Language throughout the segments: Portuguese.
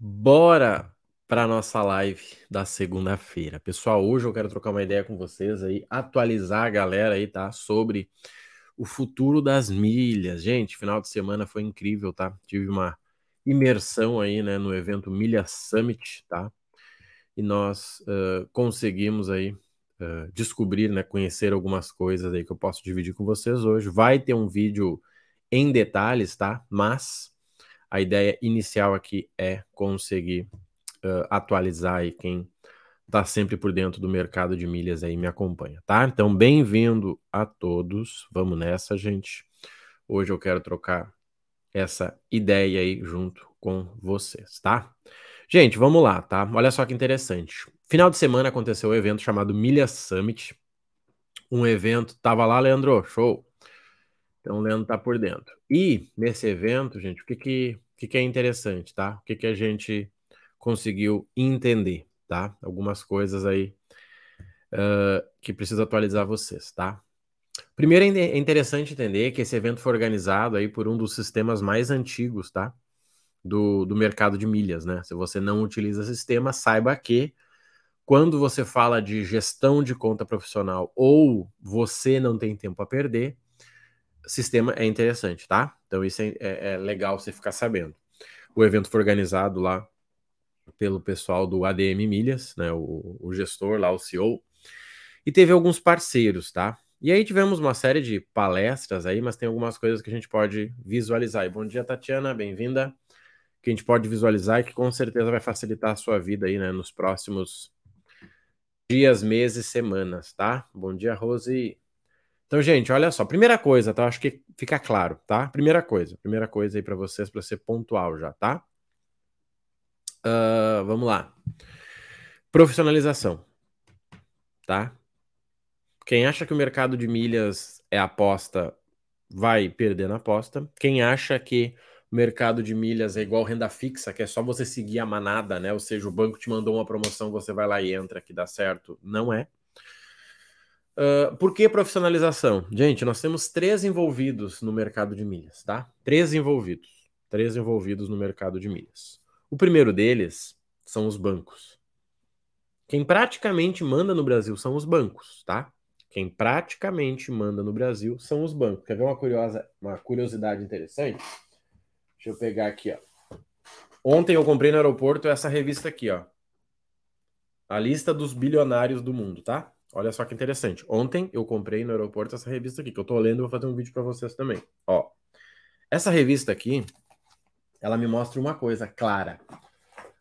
Bora para nossa live da segunda-feira. Pessoal, hoje eu quero trocar uma ideia com vocês aí, atualizar a galera aí, tá? Sobre o futuro das milhas. Gente, final de semana foi incrível, tá? Tive uma imersão aí, né, no evento Milha Summit, tá? E nós uh, conseguimos aí uh, descobrir, né, conhecer algumas coisas aí que eu posso dividir com vocês hoje. Vai ter um vídeo em detalhes, tá? Mas a ideia inicial aqui é conseguir uh, atualizar aí quem está sempre por dentro do mercado de milhas aí me acompanha, tá? Então, bem-vindo a todos. Vamos nessa, gente. Hoje eu quero trocar essa ideia aí junto com vocês, tá? Gente, vamos lá, tá? Olha só que interessante. Final de semana aconteceu um evento chamado Milha Summit. Um evento, tava lá, Leandro, show. Então, o Leandro tá por dentro. E nesse evento, gente, o que que, que, que é interessante, tá? O que que a gente conseguiu entender, tá? Algumas coisas aí uh, que preciso atualizar vocês, tá? Primeiro é interessante entender que esse evento foi organizado aí por um dos sistemas mais antigos, tá? Do, do mercado de milhas, né? Se você não utiliza sistema, saiba que quando você fala de gestão de conta profissional ou você não tem tempo a perder, sistema é interessante, tá? Então isso é, é, é, legal você ficar sabendo. O evento foi organizado lá pelo pessoal do ADM Milhas, né? O, o gestor lá, o CEO, e teve alguns parceiros, tá? E aí tivemos uma série de palestras aí, mas tem algumas coisas que a gente pode visualizar. E bom dia, Tatiana, bem-vinda. Que a gente pode visualizar e que com certeza vai facilitar a sua vida aí, né, nos próximos dias, meses, semanas, tá? Bom dia, Rose. Então, gente, olha só. Primeira coisa, tá? Acho que fica claro, tá? Primeira coisa. Primeira coisa aí para vocês, para ser pontual já, tá? Uh, vamos lá. Profissionalização, tá? Quem acha que o mercado de milhas é aposta vai perder na aposta. Quem acha que o mercado de milhas é igual renda fixa, que é só você seguir a manada, né? Ou seja, o banco te mandou uma promoção, você vai lá e entra que dá certo. Não é. Uh, por que profissionalização? Gente, nós temos três envolvidos no mercado de milhas, tá? Três envolvidos. Três envolvidos no mercado de milhas. O primeiro deles são os bancos. Quem praticamente manda no Brasil são os bancos, tá? Quem praticamente manda no Brasil são os bancos. Quer ver uma, curiosa, uma curiosidade interessante? Deixa eu pegar aqui, ó. Ontem eu comprei no aeroporto essa revista aqui, ó. A lista dos bilionários do mundo, tá? Olha só que interessante. Ontem eu comprei no aeroporto essa revista aqui, que eu tô lendo e vou fazer um vídeo para vocês também. Ó, essa revista aqui, ela me mostra uma coisa clara.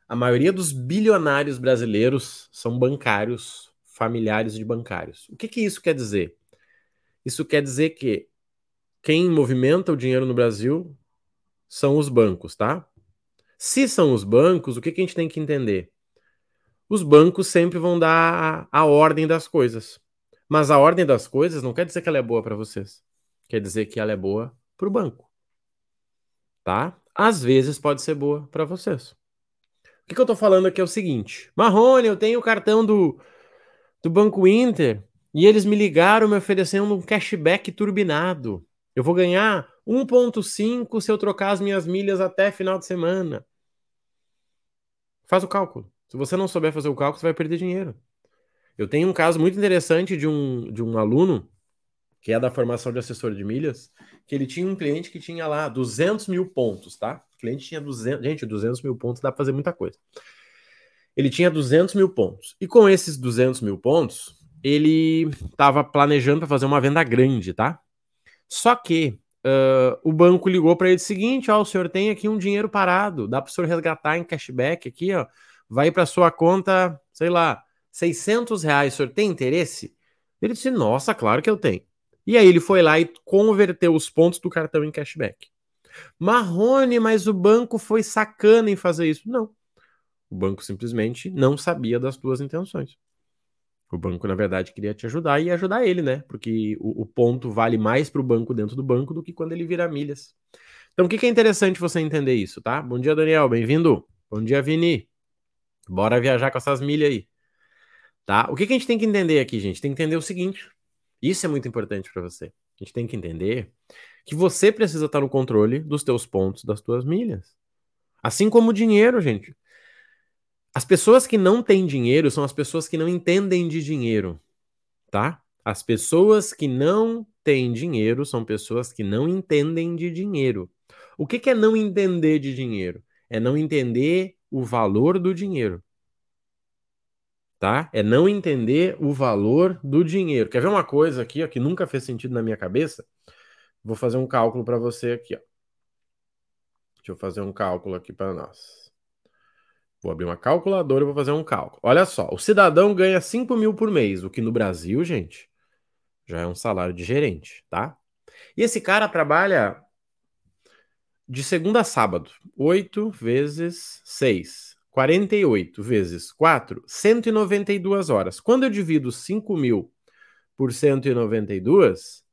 A maioria dos bilionários brasileiros são bancários, familiares de bancários. O que, que isso quer dizer? Isso quer dizer que quem movimenta o dinheiro no Brasil são os bancos, tá? Se são os bancos, o que, que a gente tem que entender? Os bancos sempre vão dar a, a ordem das coisas. Mas a ordem das coisas não quer dizer que ela é boa para vocês. Quer dizer que ela é boa para o banco. Tá? Às vezes pode ser boa para vocês. O que, que eu estou falando aqui é o seguinte: Marrone, eu tenho o cartão do, do Banco Inter e eles me ligaram me oferecendo um cashback turbinado. Eu vou ganhar 1,5 se eu trocar as minhas milhas até final de semana. Faz o cálculo. Se você não souber fazer o cálculo, você vai perder dinheiro. Eu tenho um caso muito interessante de um, de um aluno, que é da formação de assessor de milhas, que ele tinha um cliente que tinha lá 200 mil pontos, tá? O cliente tinha 200... Gente, 200 mil pontos dá pra fazer muita coisa. Ele tinha 200 mil pontos. E com esses 200 mil pontos, ele estava planejando para fazer uma venda grande, tá? Só que uh, o banco ligou para ele o seguinte: ó, o senhor tem aqui um dinheiro parado, dá para o senhor resgatar em cashback aqui, ó vai para sua conta, sei lá, 600 reais, o senhor tem interesse? Ele disse, nossa, claro que eu tenho. E aí ele foi lá e converteu os pontos do cartão em cashback. Marrone, mas o banco foi sacana em fazer isso. Não. O banco simplesmente não sabia das tuas intenções. O banco, na verdade, queria te ajudar e ajudar ele, né? Porque o, o ponto vale mais para o banco dentro do banco do que quando ele vira milhas. Então, o que, que é interessante você entender isso, tá? Bom dia, Daniel, bem-vindo. Bom dia, Vini. Bora viajar com essas milhas aí. Tá? O que, que a gente tem que entender aqui, gente? Tem que entender o seguinte. Isso é muito importante para você. A gente tem que entender que você precisa estar no controle dos teus pontos, das tuas milhas. Assim como o dinheiro, gente. As pessoas que não têm dinheiro são as pessoas que não entendem de dinheiro, tá? As pessoas que não têm dinheiro são pessoas que não entendem de dinheiro. O que, que é não entender de dinheiro? É não entender o valor do dinheiro. Tá? É não entender o valor do dinheiro. Quer ver uma coisa aqui ó, que nunca fez sentido na minha cabeça? Vou fazer um cálculo para você aqui. Ó. Deixa eu fazer um cálculo aqui para nós. Vou abrir uma calculadora e vou fazer um cálculo. Olha só, o cidadão ganha 5 mil por mês, o que no Brasil, gente, já é um salário de gerente, tá? E esse cara trabalha de segunda a sábado, 8 vezes 6, 48 vezes 4, 192 horas. Quando eu divido 5 mil por 192,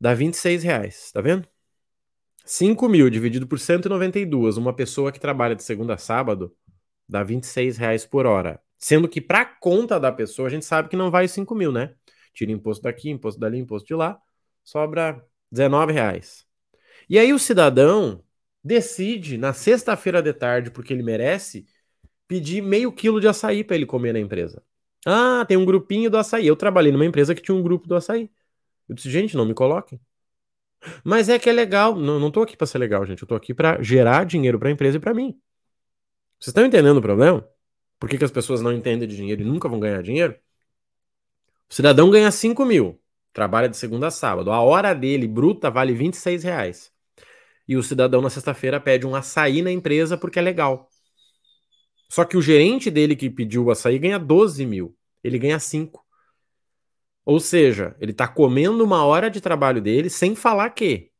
dá 26 reais, tá vendo? 5 mil dividido por 192, uma pessoa que trabalha de segunda a sábado, dá 26 reais por hora. Sendo que para conta da pessoa, a gente sabe que não vai 5 mil, né? Tira imposto daqui, imposto dali, imposto de lá, sobra 19 reais. E aí o cidadão decide, na sexta-feira de tarde, porque ele merece, pedir meio quilo de açaí para ele comer na empresa. Ah, tem um grupinho do açaí. Eu trabalhei numa empresa que tinha um grupo do açaí. Eu disse, gente, não me coloquem. Mas é que é legal. Não, não tô aqui para ser legal, gente. Eu tô aqui para gerar dinheiro para a empresa e para mim. Vocês estão entendendo o problema? Por que, que as pessoas não entendem de dinheiro e nunca vão ganhar dinheiro? O cidadão ganha 5 mil, trabalha de segunda a sábado. A hora dele bruta vale 26 reais. E o cidadão na sexta-feira pede um açaí na empresa porque é legal. Só que o gerente dele que pediu o açaí ganha 12 mil. Ele ganha 5. Ou seja, ele está comendo uma hora de trabalho dele sem falar que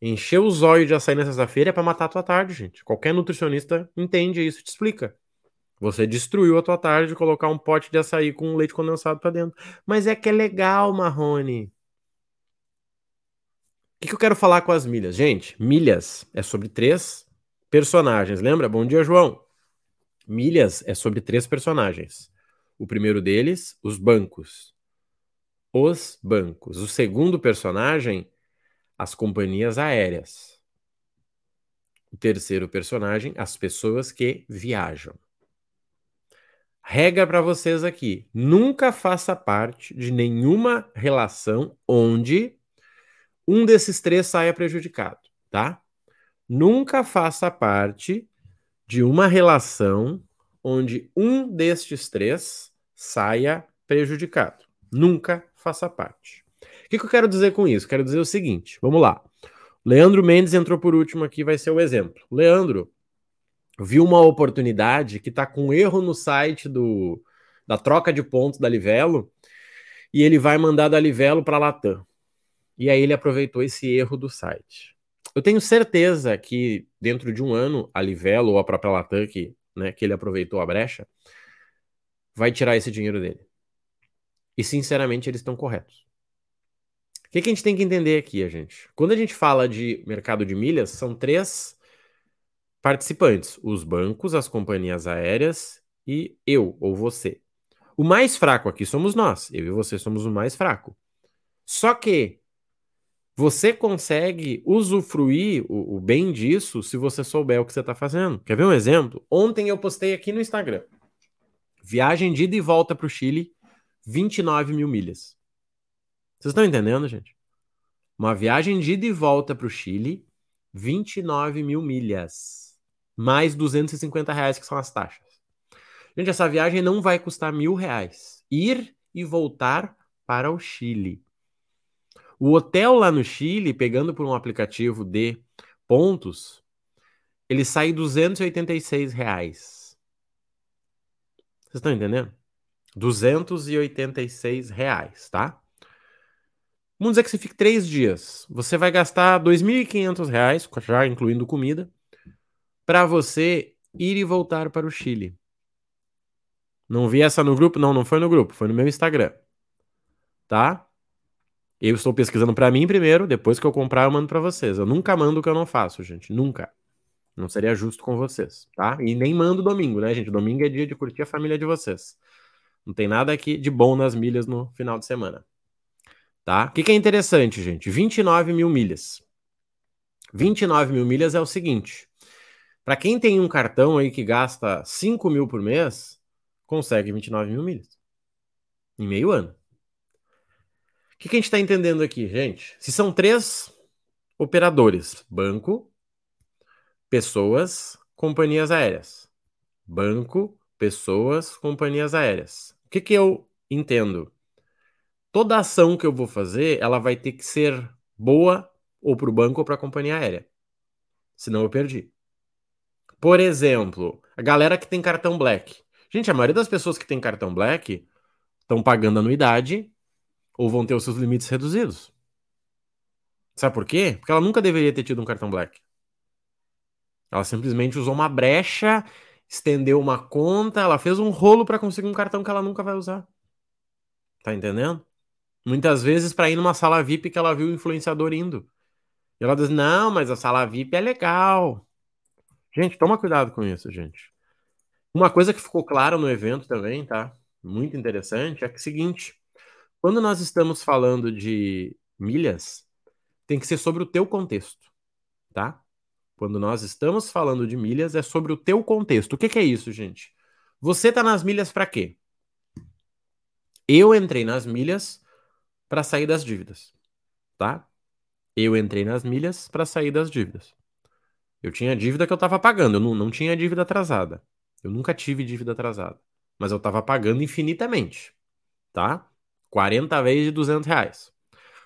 encher os olhos de açaí na sexta-feira é para matar a tua tarde, gente. Qualquer nutricionista entende isso, te explica. Você destruiu a tua tarde de colocar um pote de açaí com leite condensado para dentro. Mas é que é legal, Marrone. Que, que eu quero falar com as milhas? Gente, milhas é sobre três personagens. Lembra? Bom dia, João. Milhas é sobre três personagens. O primeiro deles, os bancos. Os bancos. O segundo personagem, as companhias aéreas. O terceiro personagem, as pessoas que viajam. Regra para vocês aqui: nunca faça parte de nenhuma relação onde um desses três saia prejudicado, tá? Nunca faça parte de uma relação onde um destes três saia prejudicado. Nunca faça parte. O que, que eu quero dizer com isso? Quero dizer o seguinte: vamos lá. Leandro Mendes entrou por último aqui, vai ser o exemplo. Leandro viu uma oportunidade que está com erro no site do, da troca de pontos da Livelo e ele vai mandar da Livelo para a Latam. E aí ele aproveitou esse erro do site. Eu tenho certeza que dentro de um ano a Livelo ou a própria Latam que, né, que ele aproveitou a brecha vai tirar esse dinheiro dele. E sinceramente eles estão corretos. O que, que, a gente tem que entender aqui, a gente? Quando a gente fala de mercado de milhas, são três participantes: os bancos, as companhias aéreas e eu ou você. O mais fraco aqui somos nós. Eu e você somos o mais fraco. Só que você consegue usufruir o, o bem disso se você souber o que você está fazendo. Quer ver um exemplo? Ontem eu postei aqui no Instagram. Viagem de ida e volta para o Chile, 29 mil milhas. Vocês estão entendendo, gente? Uma viagem de ida e volta para o Chile, 29 mil milhas. Mais 250 reais, que são as taxas. Gente, essa viagem não vai custar mil reais. Ir e voltar para o Chile. O hotel lá no Chile, pegando por um aplicativo de pontos, ele sai 286 reais. Vocês estão entendendo? 286 reais, tá? Vamos dizer que você fique três dias. Você vai gastar 2.500 reais, já incluindo comida, para você ir e voltar para o Chile. Não vi essa no grupo? Não, não foi no grupo, foi no meu Instagram. Tá? Eu estou pesquisando para mim primeiro, depois que eu comprar eu mando para vocês. Eu nunca mando o que eu não faço, gente, nunca. Não seria justo com vocês, tá? E nem mando domingo, né, gente? Domingo é dia de curtir a família de vocês. Não tem nada aqui de bom nas milhas no final de semana. Tá? O que, que é interessante, gente? 29 mil milhas. 29 mil milhas é o seguinte: Para quem tem um cartão aí que gasta 5 mil por mês, consegue 29 mil milhas em meio ano. Que, que a gente está entendendo aqui, gente? Se são três operadores: banco, pessoas, companhias aéreas. Banco, pessoas, companhias aéreas. O que, que eu entendo? Toda ação que eu vou fazer, ela vai ter que ser boa ou para o banco ou para a companhia aérea. Senão eu perdi. Por exemplo, a galera que tem cartão Black. Gente, a maioria das pessoas que tem cartão Black estão pagando anuidade ou vão ter os seus limites reduzidos. Sabe por quê? Porque ela nunca deveria ter tido um cartão Black. Ela simplesmente usou uma brecha, estendeu uma conta, ela fez um rolo para conseguir um cartão que ela nunca vai usar. Tá entendendo? Muitas vezes para ir numa sala VIP que ela viu o influenciador indo. E ela diz: Não, mas a sala VIP é legal. Gente, toma cuidado com isso, gente. Uma coisa que ficou clara no evento também, tá? Muito interessante, é que é o seguinte: quando nós estamos falando de milhas, tem que ser sobre o teu contexto, tá? Quando nós estamos falando de milhas, é sobre o teu contexto. O que, que é isso, gente? Você tá nas milhas para quê? Eu entrei nas milhas para sair das dívidas, tá? Eu entrei nas milhas para sair das dívidas. Eu tinha dívida que eu estava pagando, eu não, não tinha dívida atrasada. Eu nunca tive dívida atrasada. Mas eu estava pagando infinitamente, tá? 40 vezes de 200 reais.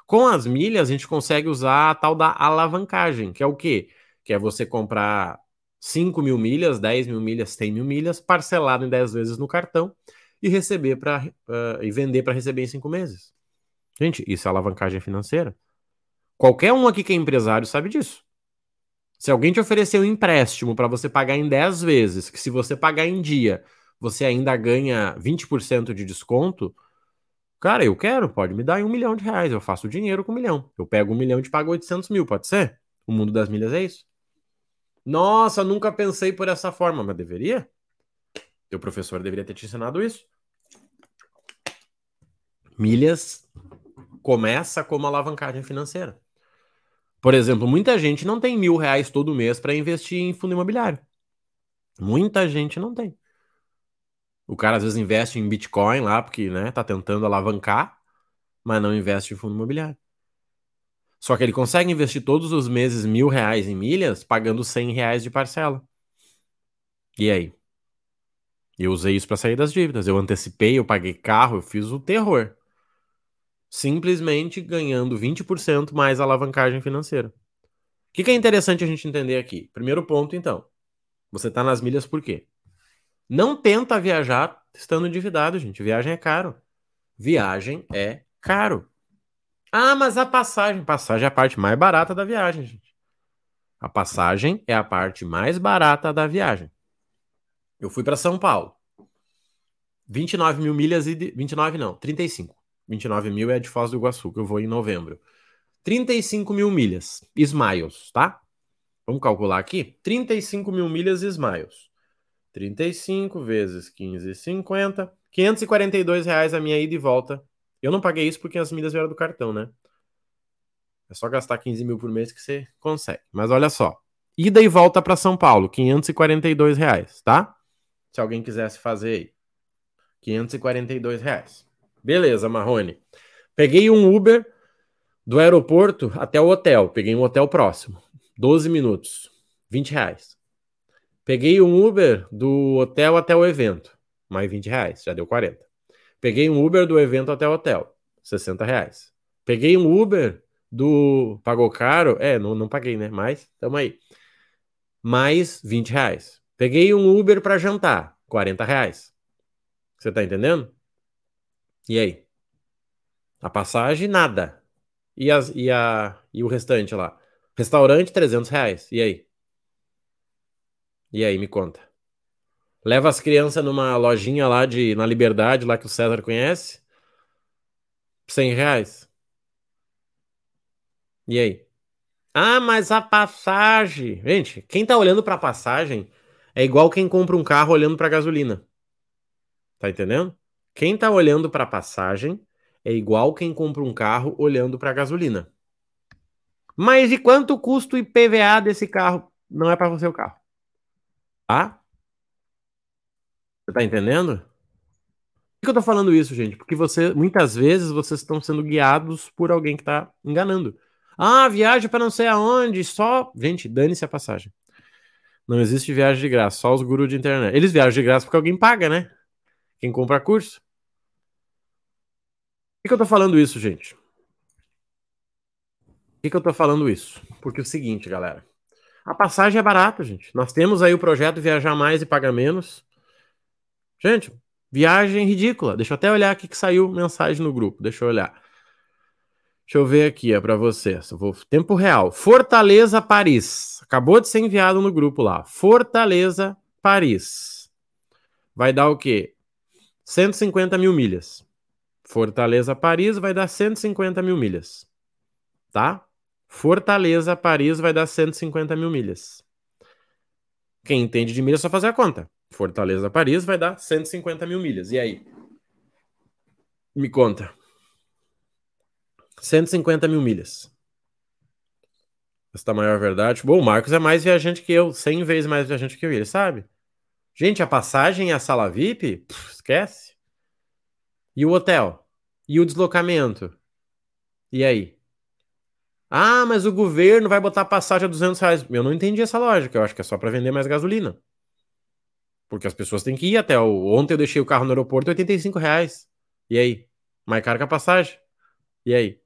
Com as milhas, a gente consegue usar a tal da alavancagem, que é o quê? Que é você comprar 5 mil milhas, 10 mil milhas, 100 mil milhas, parcelado em 10 vezes no cartão e receber para uh, e vender para receber em 5 meses. Gente, isso é alavancagem financeira. Qualquer um aqui que é empresário sabe disso. Se alguém te oferecer um empréstimo para você pagar em 10 vezes, que se você pagar em dia, você ainda ganha 20% de desconto, cara, eu quero, pode me dar um milhão de reais, eu faço dinheiro com um milhão. Eu pego um milhão e te pago 800 mil, pode ser? O mundo das milhas é isso. Nossa, nunca pensei por essa forma, mas deveria? Teu professor deveria ter te ensinado isso. Milhas começa como alavancagem financeira. Por exemplo, muita gente não tem mil reais todo mês para investir em fundo imobiliário. Muita gente não tem. O cara às vezes investe em Bitcoin lá, porque né, tá tentando alavancar, mas não investe em fundo imobiliário. Só que ele consegue investir todos os meses mil reais em milhas, pagando 100 reais de parcela. E aí? Eu usei isso para sair das dívidas. Eu antecipei, eu paguei carro, eu fiz o terror simplesmente ganhando 20% mais alavancagem financeira. O que, que é interessante a gente entender aqui? Primeiro ponto, então. Você está nas milhas por quê? Não tenta viajar estando endividado, gente. Viagem é caro. Viagem é caro. Ah, mas a passagem. Passagem é a parte mais barata da viagem, gente. A passagem é a parte mais barata da viagem. Eu fui para São Paulo. 29 mil milhas e. 29 não, 35. 29 mil é de Foz do Iguaçu, que eu vou em novembro. 35 mil milhas, Smiles, tá? Vamos calcular aqui? 35 mil milhas Smiles. 35 vezes 15,50. 542 reais a minha ida e volta. Eu não paguei isso porque as milhas vieram do cartão, né? É só gastar 15 mil por mês que você consegue. Mas olha só. Ida e volta para São Paulo, 542 reais, tá? Se alguém quisesse fazer aí. 542 reais. Beleza, Marrone. Peguei um Uber do aeroporto até o hotel. Peguei um hotel próximo. 12 minutos. 20 reais. Peguei um Uber do hotel até o evento. Mais 20 reais. Já deu 40. Peguei um Uber do evento até o hotel. 60 reais. Peguei um Uber do. Pagou caro? É, não, não paguei, né? Mas, tamo aí. Mais 20 reais. Peguei um Uber para jantar. 40 reais. Você tá entendendo? E aí? A passagem, nada. E, as, e, a, e o restante lá? Restaurante, 300 reais. E aí? E aí, me conta. Leva as crianças numa lojinha lá de, na Liberdade, lá que o César conhece. 100 reais. E aí? Ah, mas a passagem. Gente, quem tá olhando pra passagem é igual quem compra um carro olhando pra gasolina. Tá entendendo? Quem está olhando para a passagem é igual quem compra um carro olhando para a gasolina. Mas e quanto custa o IPVA desse carro? Não é para você o carro. Tá? Você tá entendendo? Por que eu tô falando isso, gente? Porque você, muitas vezes, vocês estão sendo guiados por alguém que tá enganando. Ah, viagem para não sei aonde, só. Gente, dane-se a passagem. Não existe viagem de graça, só os gurus de internet. Eles viajam de graça porque alguém paga, né? Quem compra curso. Por que eu tô falando isso, gente? Por que, eu tô falando isso? Porque é o seguinte, galera. A passagem é barata, gente. Nós temos aí o projeto Viajar Mais e Pagar Menos. Gente, viagem ridícula. Deixa eu até olhar aqui que saiu mensagem no grupo. Deixa eu olhar. Deixa eu ver aqui, é para vocês. vou tempo real. Fortaleza, Paris. Acabou de ser enviado no grupo lá. Fortaleza, Paris. Vai dar o quê? 150 mil milhas. Fortaleza, Paris vai dar 150 mil milhas. Tá? Fortaleza, Paris vai dar 150 mil milhas. Quem entende de milhas é só fazer a conta. Fortaleza, Paris vai dar 150 mil milhas. E aí? Me conta. 150 mil milhas. Esta maior verdade. Bom, o Marcos é mais viajante que eu, 100 vezes mais viajante que eu, ele sabe. Gente, a passagem e a sala VIP, pff, esquece. E o hotel? E o deslocamento? E aí? Ah, mas o governo vai botar passagem a 200 reais. Eu não entendi essa lógica. Eu acho que é só para vender mais gasolina. Porque as pessoas têm que ir até o. Ontem eu deixei o carro no aeroporto 85 reais. E aí? Mais caro que a passagem. E aí?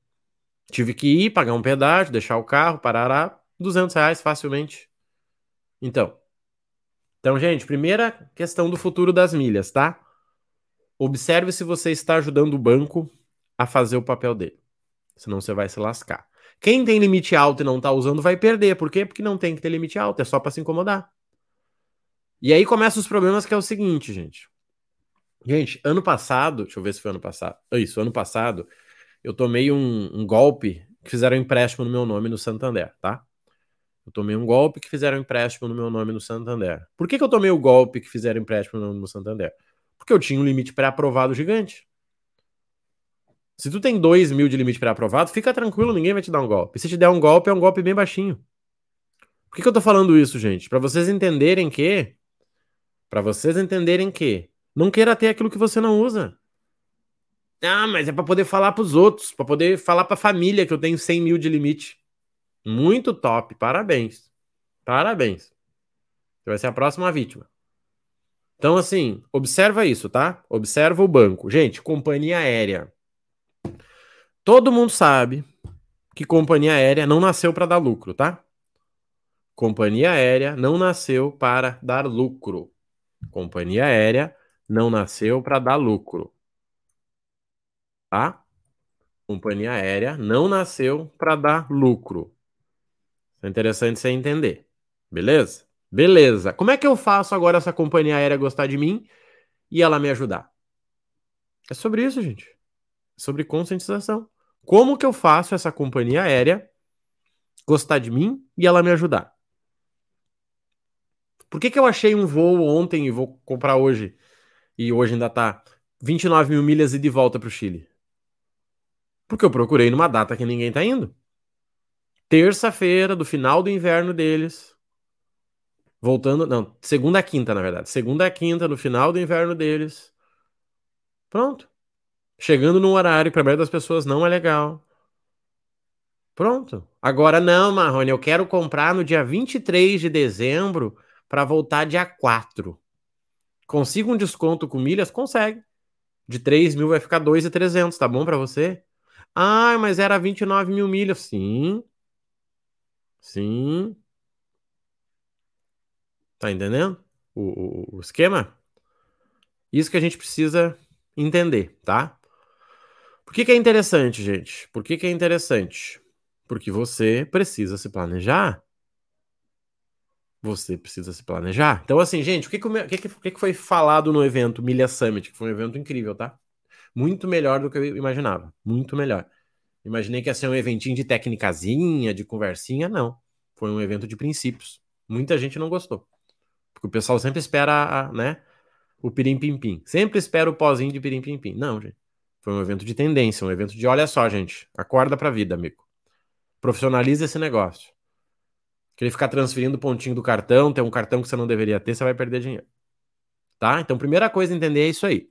Tive que ir, pagar um pedágio, deixar o carro, parará, 200 reais facilmente. Então. Então, gente, primeira questão do futuro das milhas, tá? Observe se você está ajudando o banco a fazer o papel dele. Senão você vai se lascar. Quem tem limite alto e não está usando vai perder. Por quê? Porque não tem que ter limite alto, é só para se incomodar. E aí começam os problemas que é o seguinte, gente. Gente, ano passado, deixa eu ver se foi ano passado. Isso, ano passado, eu tomei um, um golpe que fizeram empréstimo no meu nome no Santander, tá? Eu tomei um golpe que fizeram empréstimo no meu nome no Santander. Por que, que eu tomei o golpe que fizeram empréstimo no no Santander? Porque eu tinha um limite pré-aprovado gigante. Se tu tem 2 mil de limite pré-aprovado, fica tranquilo, ninguém vai te dar um golpe. Se te der um golpe, é um golpe bem baixinho. Por que, que eu tô falando isso, gente? Para vocês entenderem que. Para vocês entenderem que. Não queira ter aquilo que você não usa. Ah, mas é para poder falar para os outros, para poder falar para a família que eu tenho 100 mil de limite. Muito top, parabéns. Parabéns. Você vai ser a próxima vítima. Então, assim, observa isso, tá? Observa o banco. Gente, companhia aérea. Todo mundo sabe que companhia aérea não nasceu para dar lucro, tá? Companhia aérea não nasceu para dar lucro. Companhia aérea não nasceu para dar lucro tá? Companhia aérea não nasceu para dar lucro. É interessante você entender. Beleza? Beleza. Como é que eu faço agora essa companhia aérea gostar de mim e ela me ajudar? É sobre isso, gente. Sobre conscientização. Como que eu faço essa companhia aérea gostar de mim e ela me ajudar? Por que, que eu achei um voo ontem e vou comprar hoje? E hoje ainda tá 29 mil milhas e de volta para o Chile? Porque eu procurei numa data que ninguém tá indo. Terça-feira do final do inverno deles. Voltando, não, segunda a quinta, na verdade. Segunda a quinta no final do inverno deles. Pronto. Chegando no horário para a maioria das pessoas não é legal. Pronto. Agora não, Marrone, eu quero comprar no dia 23 de dezembro para voltar dia 4. Consigo um desconto com milhas? Consegue. De 3 mil vai ficar 2,300, tá bom para você? Ah, mas era 29 mil milhas. Sim. Sim. Tá entendendo o, o, o esquema? Isso que a gente precisa entender, tá? Por que, que é interessante, gente? Por que, que é interessante? Porque você precisa se planejar. Você precisa se planejar. Então, assim, gente, o que, que, o que, que, foi falado no evento Milha Summit? Que foi um evento incrível, tá? Muito melhor do que eu imaginava. Muito melhor. Imaginei que ia ser um eventinho de técnicazinha, de conversinha. Não. Foi um evento de princípios. Muita gente não gostou. Porque o pessoal sempre espera, a, né? O pirim-pim-pim. Sempre espera o pozinho de pirim-pim-pim. Não, gente. Foi um evento de tendência, um evento de olha só, gente. Acorda pra vida, amigo. Profissionaliza esse negócio. Querer ficar transferindo pontinho do cartão, ter um cartão que você não deveria ter, você vai perder dinheiro. Tá? Então, primeira coisa a entender é isso aí.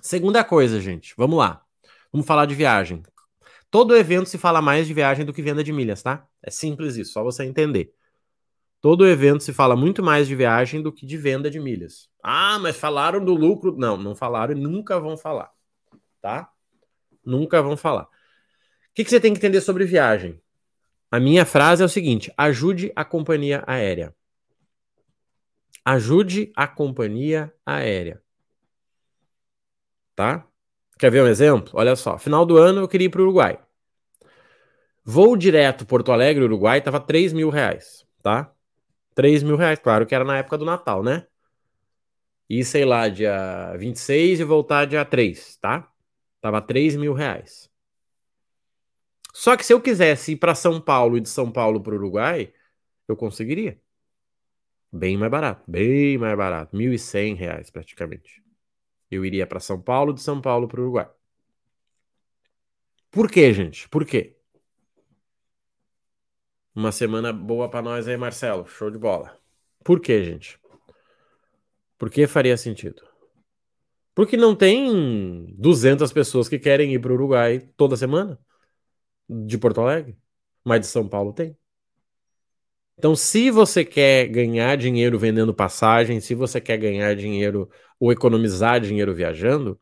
Segunda coisa, gente, vamos lá. Vamos falar de viagem. Todo evento se fala mais de viagem do que venda de milhas, tá? É simples isso, só você entender. Todo evento se fala muito mais de viagem do que de venda de milhas. Ah, mas falaram do lucro. Não, não falaram e nunca vão falar, tá? Nunca vão falar. O que, que você tem que entender sobre viagem? A minha frase é o seguinte: ajude a companhia aérea. Ajude a companhia aérea. Tá? Quer ver um exemplo? Olha só, final do ano eu queria ir para o Uruguai. Voo direto Porto Alegre, Uruguai, tava 3 mil reais, tá? 3 mil reais, claro que era na época do Natal, né? E sei lá, dia 26 e voltar dia 3, tá? Tava 3 mil reais. Só que se eu quisesse ir para São Paulo e de São Paulo para o Uruguai, eu conseguiria. Bem mais barato, bem mais barato, 1.100 reais praticamente. Eu iria para São Paulo, de São Paulo para o Uruguai. Por quê, gente? Por quê? Uma semana boa para nós aí, Marcelo. Show de bola. Por quê, gente? Por que faria sentido? Porque não tem 200 pessoas que querem ir para o Uruguai toda semana de Porto Alegre, mas de São Paulo tem. Então, se você quer ganhar dinheiro vendendo passagem, se você quer ganhar dinheiro ou economizar dinheiro viajando,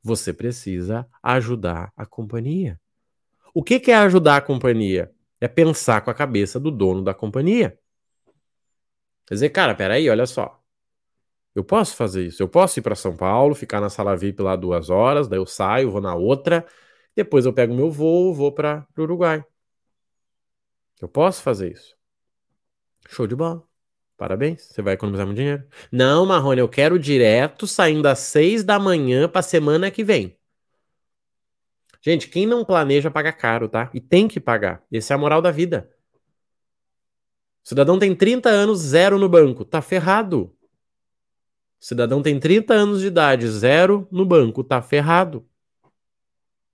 você precisa ajudar a companhia. O que, é ajudar a companhia? É pensar com a cabeça do dono da companhia. Quer dizer, cara, peraí, olha só. Eu posso fazer isso. Eu posso ir para São Paulo, ficar na sala VIP lá duas horas, daí eu saio, vou na outra, depois eu pego meu voo, vou para o Uruguai. Eu posso fazer isso. Show de bola. Parabéns, você vai economizar muito dinheiro. Não, Marrone, eu quero direto saindo às seis da manhã para semana que vem. Gente, quem não planeja paga caro, tá? E tem que pagar. Essa é a moral da vida. O cidadão tem 30 anos, zero no banco. Tá ferrado. O cidadão tem 30 anos de idade, zero no banco. Tá ferrado.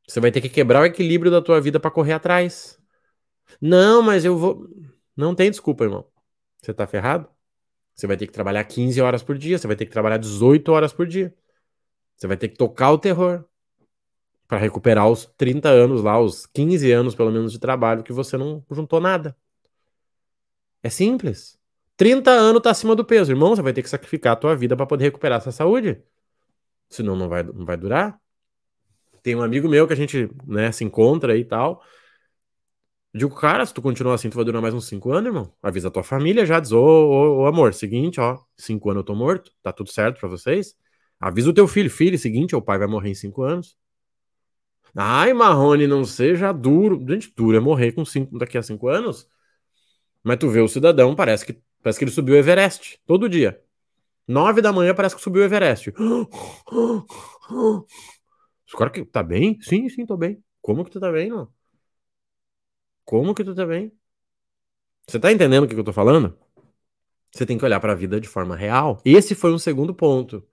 Você vai ter que quebrar o equilíbrio da tua vida para correr atrás. Não, mas eu vou. Não tem desculpa, irmão. Você tá ferrado? Você vai ter que trabalhar 15 horas por dia, você vai ter que trabalhar 18 horas por dia. Você vai ter que tocar o terror para recuperar os 30 anos lá, os 15 anos pelo menos de trabalho que você não juntou nada. É simples. 30 anos tá acima do peso, irmão, você vai ter que sacrificar a tua vida para poder recuperar essa saúde. Senão não vai, não vai durar. Tem um amigo meu que a gente né, se encontra e tal. Digo, cara, se tu continuar assim, tu vai durar mais uns 5 anos, irmão. Avisa a tua família já, diz, ô, ô, ô, amor, seguinte, ó, 5 anos eu tô morto, tá tudo certo pra vocês? Avisa o teu filho, filho, seguinte, o pai vai morrer em 5 anos. Ai, Marrone, não seja duro. Gente, duro é morrer com cinco, daqui a 5 anos. Mas tu vê o cidadão, parece que, parece que ele subiu o Everest, todo dia. 9 da manhã parece que subiu o Everest. Os caras que tá bem? Sim, sim, tô bem. Como que tu tá bem, não? Como que tu tá bem? Você tá entendendo o que eu tô falando? Você tem que olhar para a vida de forma real. Esse foi um segundo ponto.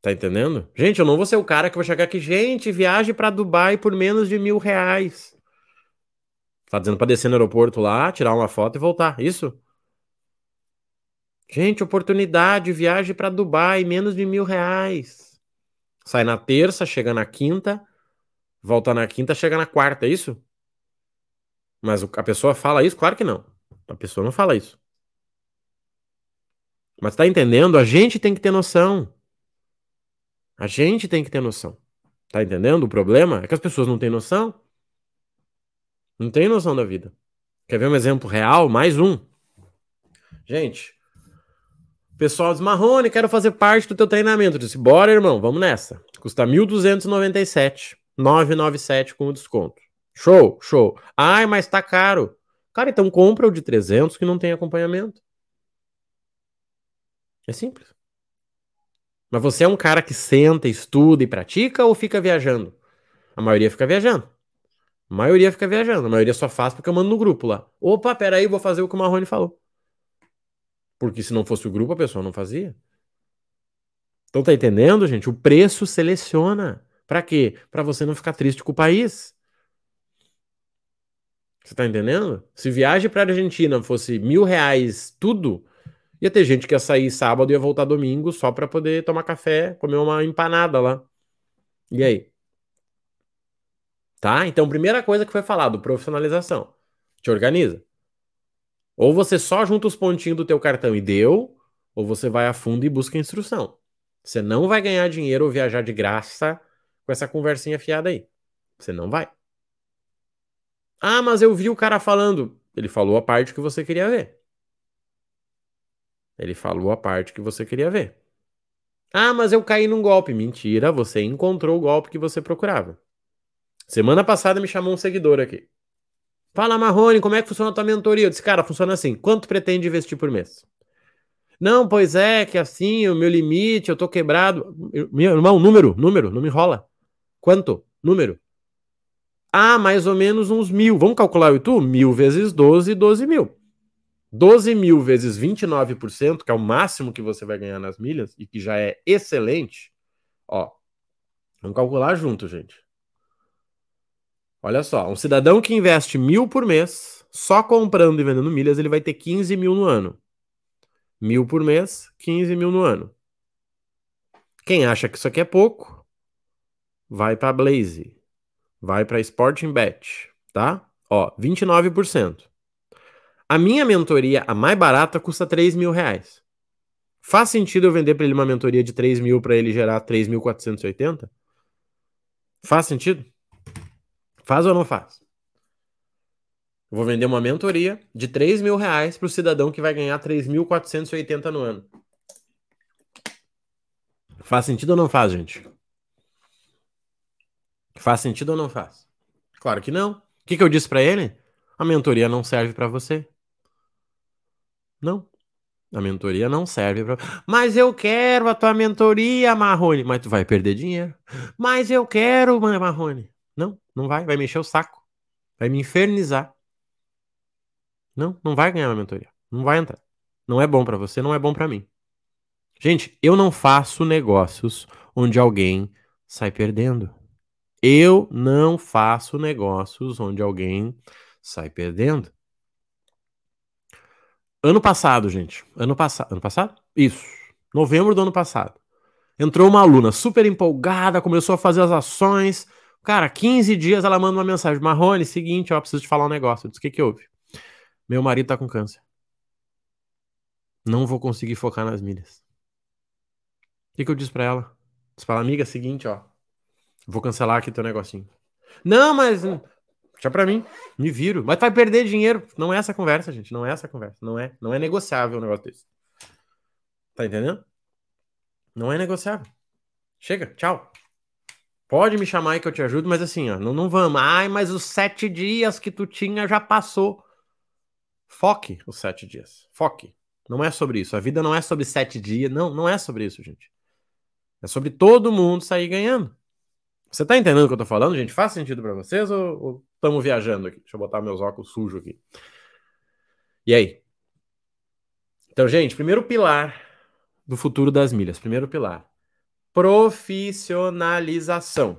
Tá entendendo? Gente, eu não vou ser o cara que vai chegar aqui, gente, viaje para Dubai por menos de mil reais. Tá dizendo pra descer no aeroporto lá, tirar uma foto e voltar. Isso? Gente, oportunidade, viagem para Dubai, menos de mil reais. Sai na terça, chega na quinta, volta na quinta, chega na quarta, é isso? Mas a pessoa fala isso? Claro que não. A pessoa não fala isso. Mas tá entendendo? A gente tem que ter noção. A gente tem que ter noção. Tá entendendo? O problema é que as pessoas não têm noção. Não têm noção da vida. Quer ver um exemplo real? Mais um. Gente, pessoal diz, Marrone, quero fazer parte do teu treinamento. Eu disse, bora, irmão, vamos nessa. Custa 1.297, 997 com o desconto. Show, show. Ai, mas tá caro. Cara, então compra o de 300 que não tem acompanhamento. É simples. Mas você é um cara que senta, estuda e pratica ou fica viajando? A maioria fica viajando. A maioria fica viajando. A maioria só faz porque eu mando no grupo lá. Opa, peraí, vou fazer o que o Marrone falou. Porque se não fosse o grupo, a pessoa não fazia. Então tá entendendo, gente? O preço seleciona. Para quê? Para você não ficar triste com o país. Você tá entendendo? Se viagem pra Argentina fosse mil reais tudo, ia ter gente que ia sair sábado e ia voltar domingo só pra poder tomar café, comer uma empanada lá. E aí? Tá? Então, primeira coisa que foi falado, profissionalização. Te organiza. Ou você só junta os pontinhos do teu cartão e deu, ou você vai a fundo e busca instrução. Você não vai ganhar dinheiro ou viajar de graça com essa conversinha fiada aí. Você não vai. Ah, mas eu vi o cara falando. Ele falou a parte que você queria ver. Ele falou a parte que você queria ver. Ah, mas eu caí num golpe. Mentira, você encontrou o golpe que você procurava. Semana passada me chamou um seguidor aqui. Fala, Marrone, como é que funciona a tua mentoria? Eu disse, cara, funciona assim. Quanto pretende investir por mês? Não, pois é, que assim, o meu limite, eu tô quebrado. Meu irmão, número, número, não me enrola. Quanto? Número. Ah, mais ou menos uns mil. Vamos calcular o tu? Mil vezes 12, 12 mil. 12 mil vezes 29%, que é o máximo que você vai ganhar nas milhas, e que já é excelente. Ó, vamos calcular junto, gente. Olha só, um cidadão que investe mil por mês, só comprando e vendendo milhas, ele vai ter 15 mil no ano. Mil por mês, 15 mil no ano. Quem acha que isso aqui é pouco, vai para Blaze vai para Sporting Bet, tá? Ó, 29%. A minha mentoria, a mais barata, custa 3 mil reais. Faz sentido eu vender para ele uma mentoria de 3 mil para ele gerar 3.480? Faz sentido? Faz ou não faz? Vou vender uma mentoria de 3 mil reais para o cidadão que vai ganhar 3.480 no ano. Faz sentido ou não faz, gente? Faz sentido ou não faz? Claro que não. O que, que eu disse para ele? A mentoria não serve para você. Não. A mentoria não serve para. Mas eu quero a tua mentoria, Marrone. Mas tu vai perder dinheiro. Mas eu quero, Marrone. Não, não vai. Vai me encher o saco. Vai me infernizar. Não, não vai ganhar uma mentoria. Não vai entrar. Não é bom para você, não é bom para mim. Gente, eu não faço negócios onde alguém sai perdendo. Eu não faço negócios onde alguém sai perdendo. Ano passado, gente. Ano passado. Ano passado? Isso. Novembro do ano passado. Entrou uma aluna super empolgada, começou a fazer as ações. Cara, 15 dias ela manda uma mensagem. Marrone, seguinte, ó, preciso te falar um negócio. Eu disse, o que que houve? Meu marido tá com câncer. Não vou conseguir focar nas milhas. O que, que eu disse pra ela? Disse pra ela, amiga, seguinte, ó. Vou cancelar aqui teu negocinho. Não, mas. Deixa pra mim. Me viro. Mas vai perder dinheiro. Não é essa conversa, gente. Não é essa conversa. Não é, não é negociável um negócio desse. Tá entendendo? Não é negociável. Chega, tchau. Pode me chamar aí que eu te ajudo, mas assim, ó, não, não vamos. Ai, mas os sete dias que tu tinha já passou. Foque os sete dias. Foque. Não é sobre isso. A vida não é sobre sete dias. Não, não é sobre isso, gente. É sobre todo mundo sair ganhando. Você tá entendendo o que eu tô falando, gente? Faz sentido para vocês ou estamos viajando aqui? Deixa eu botar meus óculos sujos aqui. E aí? Então, gente, primeiro pilar do futuro das milhas. Primeiro pilar. Profissionalização.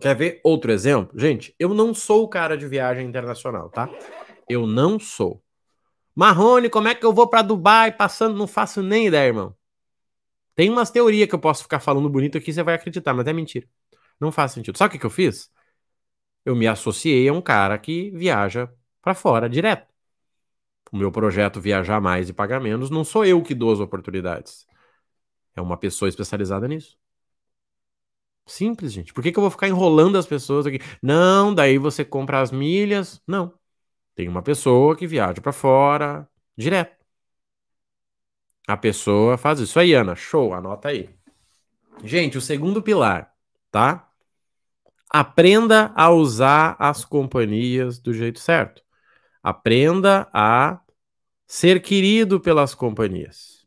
Quer ver outro exemplo? Gente, eu não sou o cara de viagem internacional, tá? Eu não sou. Marrone, como é que eu vou para Dubai passando? Não faço nem ideia, irmão. Tem umas teorias que eu posso ficar falando bonito aqui, você vai acreditar, mas é mentira. Não faz sentido. Sabe o que, eu fiz? Eu me associei a um cara que viaja para fora direto. O meu projeto Viajar Mais e Pagar Menos não sou eu que dou as oportunidades. É uma pessoa especializada nisso. Simples, gente. Por que, que eu vou ficar enrolando as pessoas aqui? Não, daí você compra as milhas. Não. Tem uma pessoa que viaja para fora direto. A pessoa faz isso aí, Ana. Show, anota aí. Gente, o segundo pilar, tá? Aprenda a usar as companhias do jeito certo. Aprenda a ser querido pelas companhias.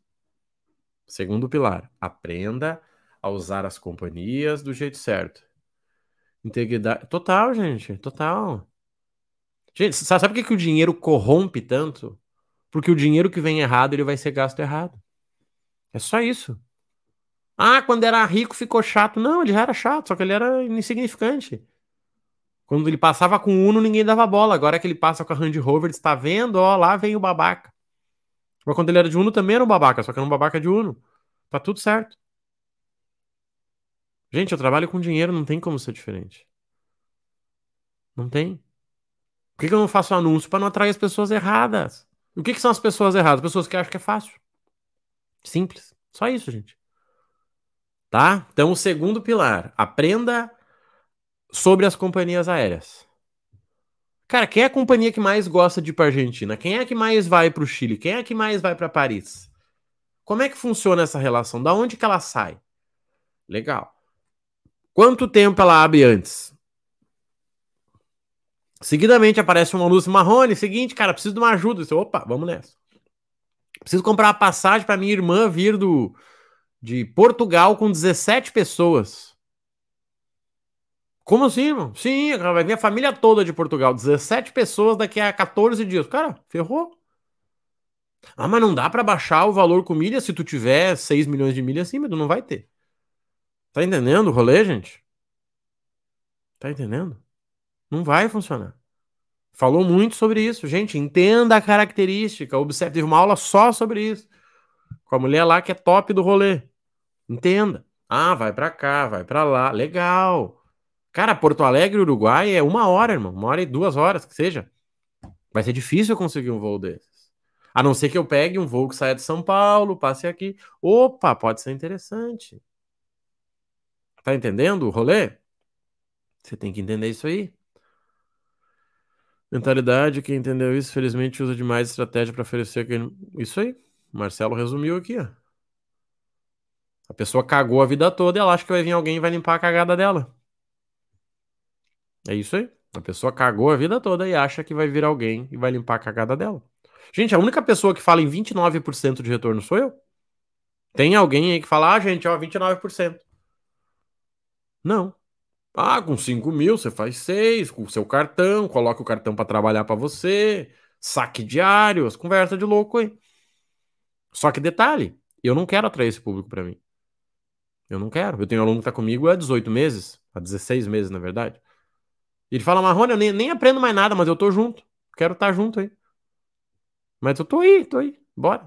Segundo pilar, aprenda a usar as companhias do jeito certo. Integridade. Total, gente. Total. Gente, sabe por que, que o dinheiro corrompe tanto? Porque o dinheiro que vem errado, ele vai ser gasto errado. É só isso. Ah, quando era rico ficou chato. Não, ele já era chato, só que ele era insignificante. Quando ele passava com Uno, ninguém dava bola. Agora que ele passa com a Range Rover, está vendo? Ó, lá vem o babaca. Mas quando ele era de Uno também era um babaca, só que era um babaca de Uno. Tá tudo certo. Gente, eu trabalho com dinheiro, não tem como ser diferente. Não tem. Por que, que eu não faço anúncio? Para não atrair as pessoas erradas. O que, que são as pessoas erradas? Pessoas que acham que é fácil. Simples. Só isso, gente. Tá? Então, o segundo pilar. Aprenda sobre as companhias aéreas. Cara, quem é a companhia que mais gosta de ir para Argentina? Quem é que mais vai para o Chile? Quem é que mais vai para Paris? Como é que funciona essa relação? Da onde que ela sai? Legal. Quanto tempo ela abre antes? Seguidamente aparece uma luz marrone. Seguinte, cara, preciso de uma ajuda. Eu, Opa, vamos nessa. Preciso comprar uma passagem para minha irmã vir do, de Portugal com 17 pessoas. Como assim, irmão? Sim, vai vir a família toda de Portugal. 17 pessoas daqui a 14 dias. Cara, ferrou. Ah, mas não dá para baixar o valor com milha se tu tiver 6 milhões de milhas sim, mas tu não vai ter. Tá entendendo o rolê, gente? Tá entendendo? Não vai funcionar. Falou muito sobre isso. Gente, entenda a característica. Observe, teve uma aula só sobre isso. Com a mulher lá que é top do rolê. Entenda. Ah, vai para cá, vai para lá. Legal. Cara, Porto Alegre, Uruguai é uma hora, irmão. Uma hora e duas horas, que seja. Vai ser difícil conseguir um voo desses. A não ser que eu pegue um voo que saia de São Paulo, passe aqui. Opa, pode ser interessante. Tá entendendo o rolê? Você tem que entender isso aí. Mentalidade, quem entendeu isso, felizmente usa demais estratégia para oferecer. Isso aí. Marcelo resumiu aqui, ó. A pessoa cagou a vida toda e ela acha que vai vir alguém e vai limpar a cagada dela. É isso aí. A pessoa cagou a vida toda e acha que vai vir alguém e vai limpar a cagada dela. Gente, a única pessoa que fala em 29% de retorno sou eu. Tem alguém aí que fala, ah, gente, ó, 29%. Não. Ah, com 5 mil você faz 6, com o seu cartão, coloca o cartão para trabalhar para você, saque diário, as conversas de louco aí. Só que detalhe, eu não quero atrair esse público para mim. Eu não quero. Eu tenho um aluno que tá comigo há 18 meses, há 16 meses, na verdade. Ele fala, Marrone, eu nem, nem aprendo mais nada, mas eu tô junto. Quero estar tá junto aí. Mas eu tô aí, tô aí. Bora.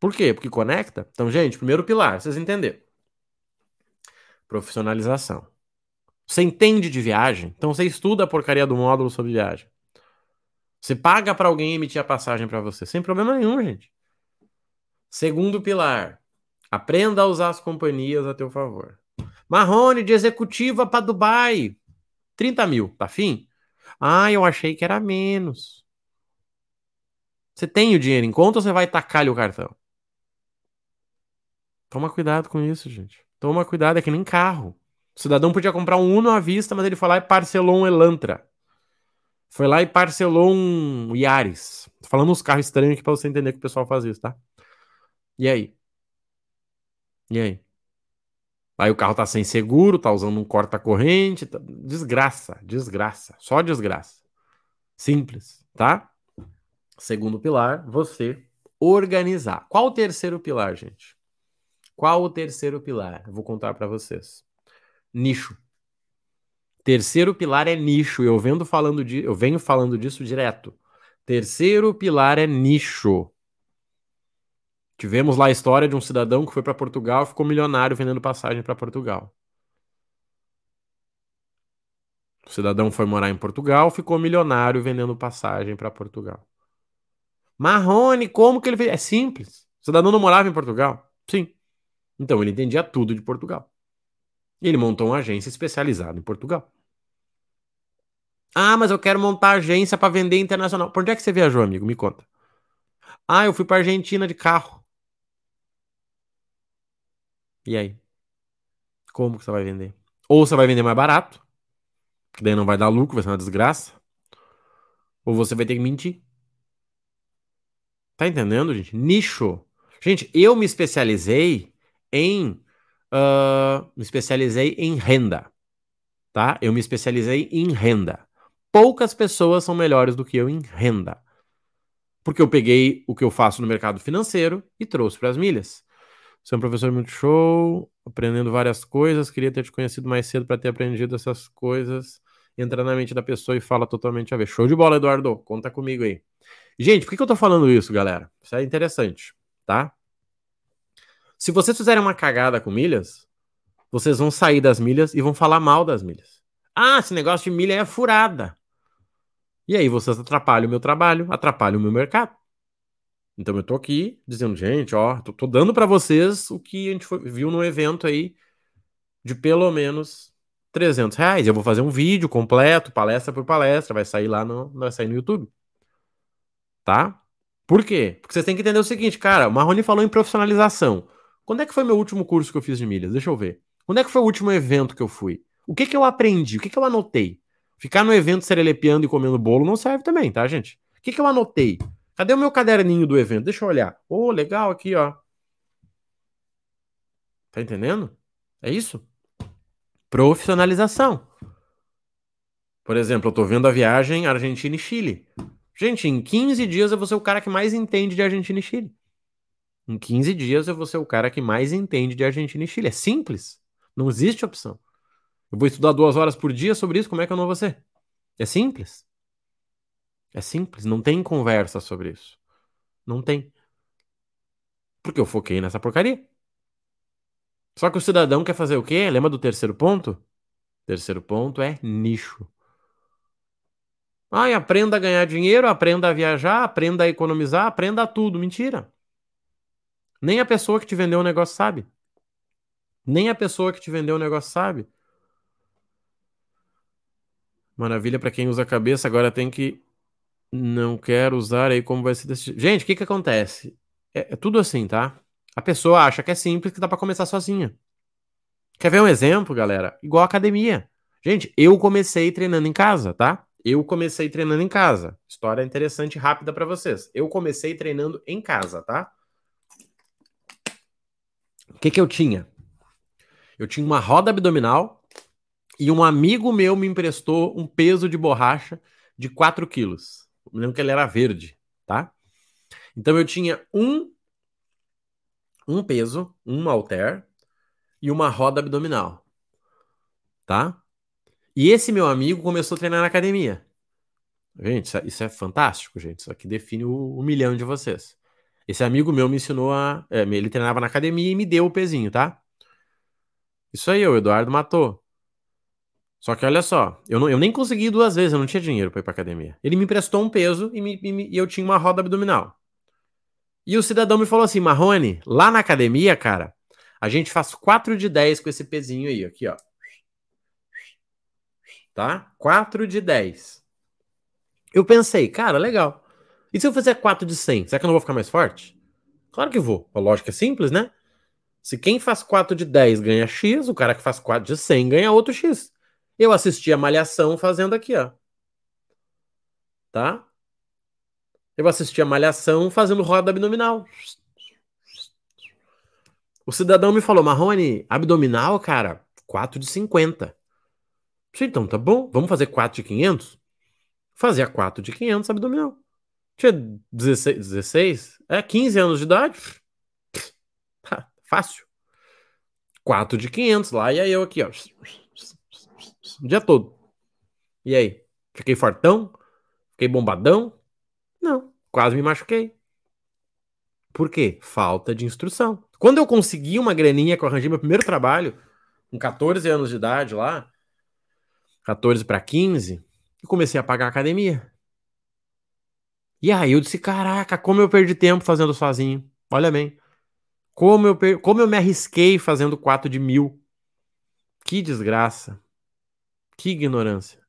Por quê? Porque conecta. Então, gente, primeiro pilar, vocês entenderam. Profissionalização. Você entende de viagem? Então você estuda a porcaria do módulo sobre viagem. Você paga para alguém emitir a passagem para você, sem problema nenhum, gente. Segundo pilar, aprenda a usar as companhias a teu favor. Marrone de executiva para Dubai, 30 mil, tá fim? Ah, eu achei que era menos. Você tem o dinheiro em conta ou você vai tacar-lhe o cartão? Toma cuidado com isso, gente. Toma cuidado, é que nem carro. O cidadão podia comprar um Uno à vista, mas ele foi lá e parcelou um Elantra. Foi lá e parcelou um Yaris. Tô falando uns carros estranhos aqui pra você entender que o pessoal faz isso, tá? E aí? E aí? Aí o carro tá sem seguro, tá usando um corta-corrente. Tá... Desgraça, desgraça. Só desgraça. Simples, tá? Segundo pilar, você organizar. Qual o terceiro pilar, gente? Qual o terceiro pilar? Eu vou contar para vocês nicho. Terceiro pilar é nicho. Eu venho falando de, eu venho falando disso direto. Terceiro pilar é nicho. Tivemos lá a história de um cidadão que foi para Portugal ficou milionário vendendo passagem para Portugal. O cidadão foi morar em Portugal, ficou milionário vendendo passagem para Portugal. Marrone, como que ele fez? É simples. O cidadão não morava em Portugal? Sim. Então ele entendia tudo de Portugal. Ele montou uma agência especializada em Portugal. Ah, mas eu quero montar agência para vender internacional. Por onde é que você viajou, amigo? Me conta. Ah, eu fui para Argentina de carro. E aí? Como que você vai vender? Ou você vai vender mais barato, que daí não vai dar lucro, vai ser uma desgraça. Ou você vai ter que mentir. Tá entendendo, gente? Nicho. Gente, eu me especializei em uh, me especializei em renda, tá? Eu me especializei em renda. Poucas pessoas são melhores do que eu em renda. Porque eu peguei o que eu faço no mercado financeiro e trouxe para as milhas. Você é um professor muito show, aprendendo várias coisas. Queria ter te conhecido mais cedo para ter aprendido essas coisas. entra na mente da pessoa e fala totalmente a ver. Show de bola, Eduardo. Conta comigo aí. Gente, por que, que eu tô falando isso, galera? Isso é interessante, tá? Se vocês fizerem uma cagada com milhas, vocês vão sair das milhas e vão falar mal das milhas. Ah, esse negócio de milha é furada. E aí vocês atrapalham o meu trabalho, atrapalham o meu mercado. Então eu tô aqui dizendo, gente, ó, tô, tô dando para vocês o que a gente foi, viu no evento aí de pelo menos 300 reais. Eu vou fazer um vídeo completo, palestra por palestra, vai sair lá no, vai sair no YouTube. Tá? Por quê? Porque vocês têm que entender o seguinte, cara, o Marrone falou em profissionalização. Quando é que foi meu último curso que eu fiz de milhas? Deixa eu ver. Quando é que foi o último evento que eu fui? O que que eu aprendi? O que que eu anotei? Ficar no evento serelepeando e comendo bolo não serve também, tá, gente? O que que eu anotei? Cadê o meu caderninho do evento? Deixa eu olhar. Ô, oh, legal aqui, ó. Tá entendendo? É isso? Profissionalização. Por exemplo, eu tô vendo a viagem Argentina e Chile. Gente, em 15 dias eu vou ser o cara que mais entende de Argentina e Chile. Em 15 dias eu vou ser o cara que mais entende de Argentina e Chile. É simples. Não existe opção. Eu vou estudar duas horas por dia sobre isso, como é que eu não vou ser? É simples. É simples. Não tem conversa sobre isso. Não tem. Porque eu foquei nessa porcaria. Só que o cidadão quer fazer o quê? Lembra do terceiro ponto? Terceiro ponto é nicho. Ai, aprenda a ganhar dinheiro, aprenda a viajar, aprenda a economizar, aprenda tudo. Mentira. Nem a pessoa que te vendeu o negócio sabe. Nem a pessoa que te vendeu o negócio sabe. Maravilha para quem usa a cabeça, agora tem que. Não quero usar aí como vai ser desse. Gente, o que que acontece? É, é tudo assim, tá? A pessoa acha que é simples, que dá para começar sozinha. Quer ver um exemplo, galera? Igual academia. Gente, eu comecei treinando em casa, tá? Eu comecei treinando em casa. História interessante e rápida para vocês. Eu comecei treinando em casa, tá? O que que eu tinha? Eu tinha uma roda abdominal e um amigo meu me emprestou um peso de borracha de 4 quilos. Eu lembro que ele era verde, tá? Então eu tinha um um peso, um halter e uma roda abdominal. Tá? E esse meu amigo começou a treinar na academia. Gente, isso é, isso é fantástico, gente. Isso aqui define o, o, milhão de vocês. Esse amigo meu me ensinou a. É, ele treinava na academia e me deu o pezinho, tá? Isso aí, o Eduardo matou. Só que olha só, eu, não, eu nem consegui duas vezes, eu não tinha dinheiro para ir pra academia. Ele me emprestou um peso e, me, e, e eu tinha uma roda abdominal. E o cidadão me falou assim: Marrone, lá na academia, cara, a gente faz 4 de 10 com esse pezinho aí, aqui, ó. Tá? 4 de 10. Eu pensei, cara, legal. E se eu fizer 4 de 100, será que eu não vou ficar mais forte? Claro que vou. A lógica é simples, né? Se quem faz 4 de 10 ganha X, o cara que faz 4 de 100 ganha outro X. Eu assisti a Malhação fazendo aqui, ó. Tá? Eu assisti a Malhação fazendo roda abdominal. O cidadão me falou, Marrone, abdominal, cara, 4 de 50. Então, tá bom, vamos fazer 4 de 500? Fazia 4 de 500 abdominal. Tinha 16, 16, é 15 anos de idade. Tá, fácil. 4 de 500 lá, e aí eu aqui, ó. O dia todo. E aí? Fiquei fortão? Fiquei bombadão? Não, quase me machuquei. Por quê? Falta de instrução. Quando eu consegui uma graninha que eu arranjei meu primeiro trabalho, com 14 anos de idade lá, 14 para 15, eu comecei a pagar academia. E aí eu disse, caraca, como eu perdi tempo fazendo sozinho. Olha bem. Como eu, per... como eu me arrisquei fazendo 4 de mil. Que desgraça. Que ignorância.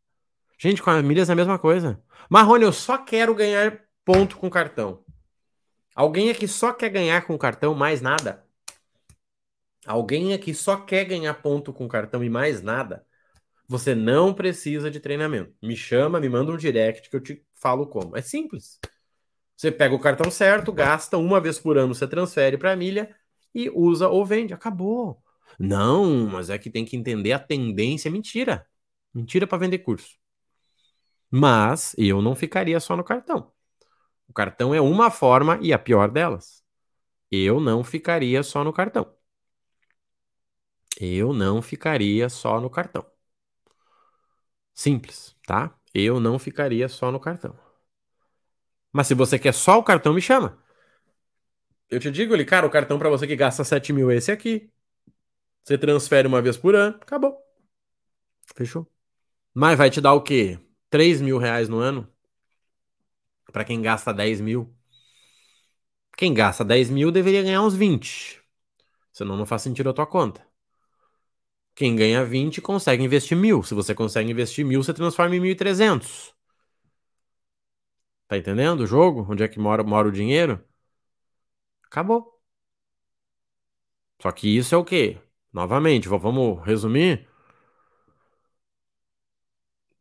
Gente, com as milhas é a mesma coisa. Marrone, eu só quero ganhar ponto com cartão. Alguém aqui só quer ganhar com cartão, mais nada? Alguém aqui só quer ganhar ponto com cartão e mais nada? Você não precisa de treinamento. Me chama, me manda um direct que eu te falo como. É simples. Você pega o cartão certo, gasta uma vez por ano, você transfere para a milha e usa ou vende. Acabou. Não, mas é que tem que entender a tendência. Mentira. Mentira para vender curso. Mas eu não ficaria só no cartão. O cartão é uma forma e a pior delas. Eu não ficaria só no cartão. Eu não ficaria só no cartão. Simples, tá? Eu não ficaria só no cartão. Mas se você quer só o cartão, me chama. Eu te digo ali, cara, o cartão para você que gasta 7 mil é esse aqui. Você transfere uma vez por ano, acabou. Fechou. Mas vai te dar o quê? 3 mil reais no ano? Para quem gasta 10 mil. Quem gasta 10 mil deveria ganhar uns 20. Senão não faz sentido a tua conta. Quem ganha 20 consegue investir mil. Se você consegue investir mil, você transforma em 1.300. Tá entendendo o jogo? Onde é que mora, mora o dinheiro? Acabou. Só que isso é o quê? Novamente, vamos resumir.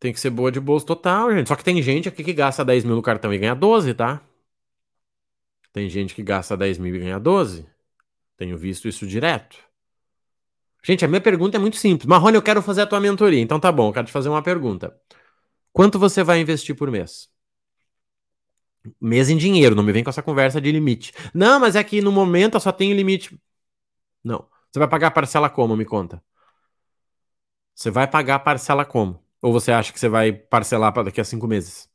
Tem que ser boa de bolso total, gente. Só que tem gente aqui que gasta 10 mil no cartão e ganha 12, tá? Tem gente que gasta 10 mil e ganha 12. Tenho visto isso direto. Gente, a minha pergunta é muito simples. Marrone, eu quero fazer a tua mentoria. Então tá bom, eu quero te fazer uma pergunta. Quanto você vai investir por mês? Mês em dinheiro, não me vem com essa conversa de limite. Não, mas é que no momento eu só tenho limite. Não. Você vai pagar a parcela como? Me conta. Você vai pagar a parcela como? Ou você acha que você vai parcelar para daqui a cinco meses?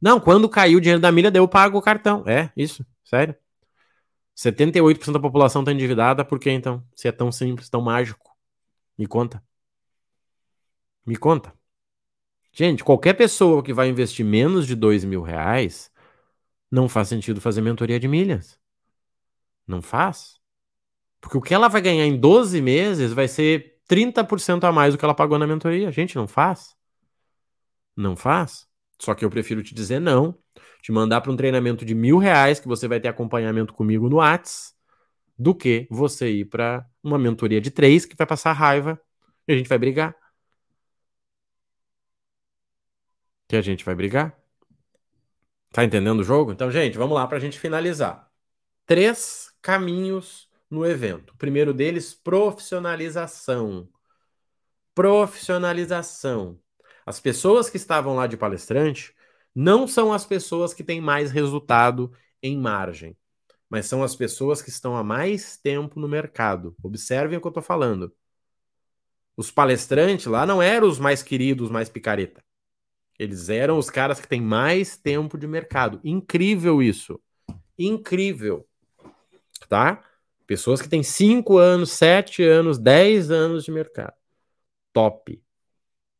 Não, quando cair o dinheiro da milha, eu pago o cartão. É, isso, sério. 78% da população está endividada, por que então? Se é tão simples, tão mágico. Me conta. Me conta. Gente, qualquer pessoa que vai investir menos de dois mil reais, não faz sentido fazer mentoria de milhas. Não faz. Porque o que ela vai ganhar em 12 meses vai ser 30% a mais do que ela pagou na mentoria. Gente, não faz. Não faz. Só que eu prefiro te dizer não, te mandar para um treinamento de mil reais que você vai ter acompanhamento comigo no Whats, do que você ir para uma mentoria de três que vai passar raiva e a gente vai brigar. Que a gente vai brigar. Tá entendendo o jogo? Então, gente, vamos lá para a gente finalizar. Três caminhos no evento. O primeiro deles, profissionalização. Profissionalização. As pessoas que estavam lá de palestrante não são as pessoas que têm mais resultado em margem, mas são as pessoas que estão há mais tempo no mercado. Observem o que eu estou falando. Os palestrantes lá não eram os mais queridos, mais picareta. Eles eram os caras que têm mais tempo de mercado. Incrível isso. Incrível. Tá? Pessoas que têm 5 anos, 7 anos, 10 anos de mercado. Top.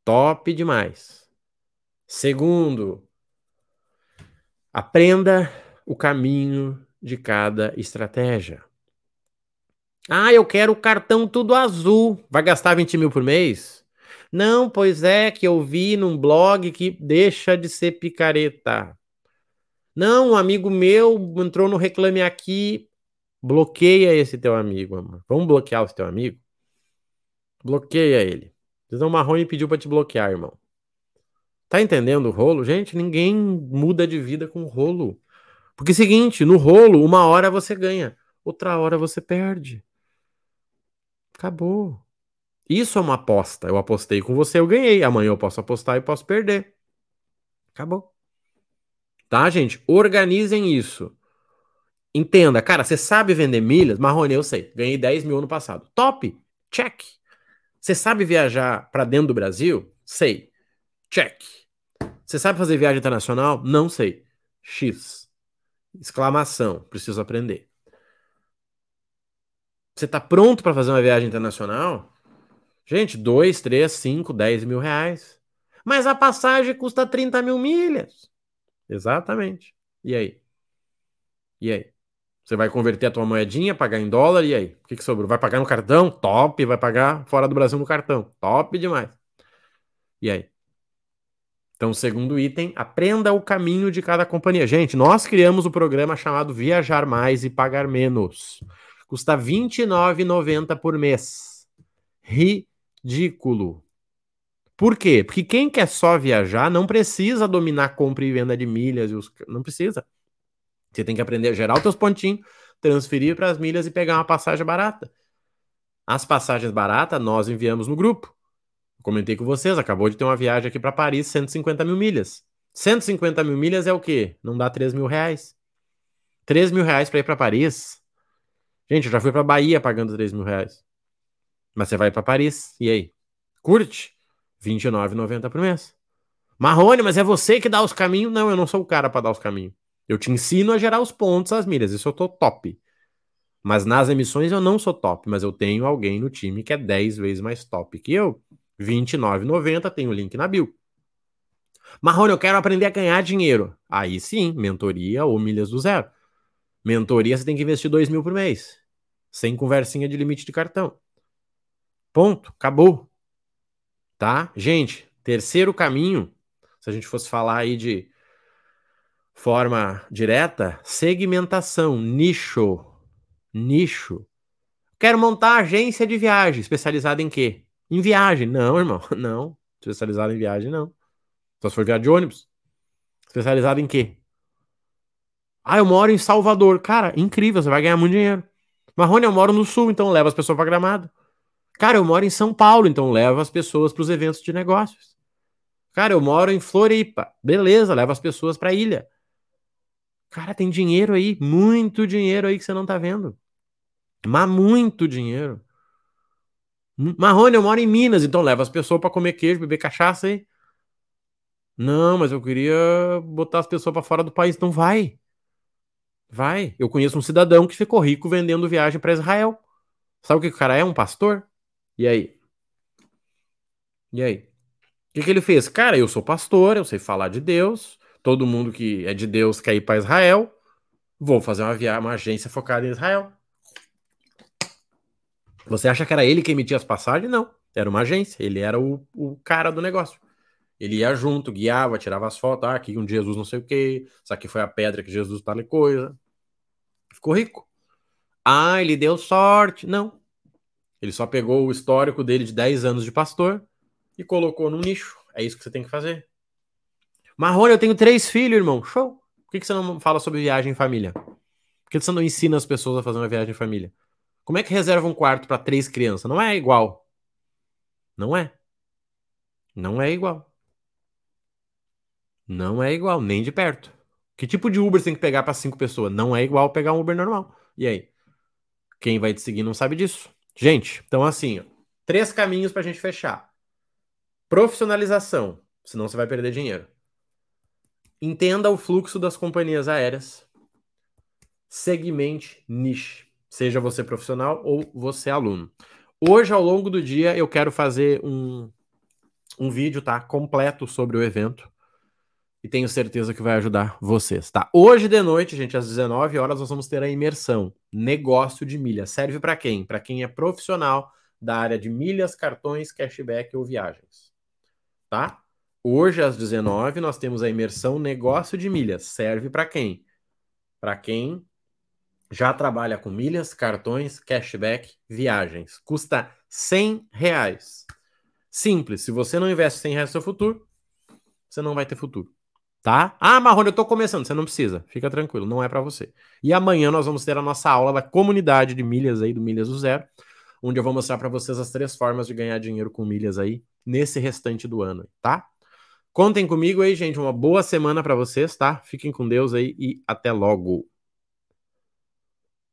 Top demais. Segundo, aprenda o caminho de cada estratégia. Ah, eu quero o cartão tudo azul. Vai gastar 20 mil por mês? Não, pois é, que eu vi num blog que deixa de ser picareta. Não, um amigo meu entrou no Reclame Aqui. Bloqueia esse teu amigo, amor. Vamos bloquear esse teu amigo? Bloqueia ele. Zezão Marrone pediu para te bloquear, irmão. Tá entendendo o rolo? Gente, ninguém muda de vida com rolo. Porque é o seguinte, no rolo, uma hora você ganha, outra hora você perde. Acabou. Isso é uma aposta. Eu apostei com você, eu ganhei. Amanhã eu posso apostar e posso perder. Acabou. Tá, gente? Organizem isso. Entenda, cara, você sabe vender milhas? Marrone, eu sei. Ganhei 10 mil ano passado. Top! Check. Você sabe viajar para dentro do Brasil? Sei. Check. Você sabe fazer viagem internacional? Não sei. X. Exclamação. Preciso aprender. Você está pronto para fazer uma viagem internacional? Gente, 2, 3, 5, 10 mil reais. Mas a passagem custa 30 mil milhas. Exatamente. E aí? E aí? Você vai converter a tua moedinha, pagar em dólar, e aí? O que, que sobrou? Vai pagar no cartão? Top. Vai pagar fora do Brasil no cartão? Top demais. E aí? Então, segundo item, aprenda o caminho de cada companhia. Gente, nós criamos o um programa chamado Viajar Mais e Pagar Menos. Custa R$ 29,90 por mês. Ri ridículo. Por quê? Porque quem quer só viajar não precisa dominar compra e venda de milhas. Não precisa. Você tem que aprender a gerar os teus pontinhos, transferir para as milhas e pegar uma passagem barata. As passagens baratas nós enviamos no grupo. Comentei com vocês, acabou de ter uma viagem aqui para Paris, 150 mil milhas. 150 mil milhas é o quê? Não dá 3 mil reais. 3 mil reais para ir para Paris. Gente, eu já fui para Bahia pagando 3 mil reais. Mas você vai para Paris, e aí? Curte? R$29,90 por mês. Marrone, mas é você que dá os caminhos? Não, eu não sou o cara para dar os caminhos. Eu te ensino a gerar os pontos, as milhas. Isso eu tô top. Mas nas emissões eu não sou top, mas eu tenho alguém no time que é 10 vezes mais top que eu. R$29,90, tem o link na bio. Marrone, eu quero aprender a ganhar dinheiro. Aí sim, mentoria ou milhas do zero. Mentoria você tem que investir 2 mil por mês. Sem conversinha de limite de cartão. Ponto, acabou. Tá? Gente, terceiro caminho, se a gente fosse falar aí de forma direta, segmentação, nicho. Nicho. Quero montar agência de viagem, especializada em quê? Em viagem. Não, irmão, não. Especializada em viagem, não. Só se for viagem de ônibus. Especializado em quê? Ah, eu moro em Salvador. Cara, incrível, você vai ganhar muito dinheiro. Marrone, eu moro no sul, então leva as pessoas para Gramado. Cara, eu moro em São Paulo, então leva as pessoas para os eventos de negócios. Cara, eu moro em Floripa. Beleza, leva as pessoas para ilha. Cara, tem dinheiro aí, muito dinheiro aí que você não tá vendo. Mas muito dinheiro. Marrone, eu moro em Minas, então leva as pessoas para comer queijo, beber cachaça aí. Não, mas eu queria botar as pessoas para fora do país. Então vai. Vai. Eu conheço um cidadão que ficou rico vendendo viagem para Israel. Sabe o que o cara é? Um pastor? E aí? E aí? O que, que ele fez? Cara, eu sou pastor, eu sei falar de Deus todo mundo que é de Deus quer ir para Israel, vou fazer uma, via uma agência focada em Israel. Você acha que era ele que emitia as passagens? Não. Era uma agência. Ele era o, o cara do negócio. Ele ia junto, guiava, tirava as fotos. Ah, aqui um Jesus não sei o quê. Isso aqui foi a pedra que Jesus tal e coisa. Ficou rico. Ah, ele deu sorte. Não. Ele só pegou o histórico dele de 10 anos de pastor e colocou num nicho. É isso que você tem que fazer. Marrone, eu tenho três filhos, irmão. Show. Por que, que você não fala sobre viagem em família? Por que você não ensina as pessoas a fazer uma viagem em família? Como é que reserva um quarto para três crianças? Não é igual. Não é. Não é igual. Não é igual, nem de perto. Que tipo de Uber você tem que pegar para cinco pessoas? Não é igual pegar um Uber normal. E aí? Quem vai te seguir não sabe disso. Gente, então assim, ó, três caminhos para a gente fechar. Profissionalização, senão você vai perder dinheiro. Entenda o fluxo das companhias aéreas. Segmente niche, seja você profissional ou você aluno. Hoje, ao longo do dia, eu quero fazer um, um vídeo, tá? Completo sobre o evento. E tenho certeza que vai ajudar vocês, tá? Hoje de noite, gente, às 19 horas, nós vamos ter a imersão. Negócio de milhas. Serve para quem? Para quem é profissional da área de milhas, cartões, cashback ou viagens. Tá? Hoje, às 19 nós temos a imersão Negócio de Milhas. Serve para quem? Para quem já trabalha com milhas, cartões, cashback, viagens. Custa 100 reais. Simples. Se você não investe 100 reais no seu futuro, você não vai ter futuro. Tá? Ah, Marrone, eu tô começando. Você não precisa. Fica tranquilo, não é para você. E amanhã nós vamos ter a nossa aula da comunidade de milhas aí, do Milhas do Zero, onde eu vou mostrar para vocês as três formas de ganhar dinheiro com milhas aí nesse restante do ano, tá? Contem comigo aí, gente. Uma boa semana para vocês, tá? Fiquem com Deus aí e até logo.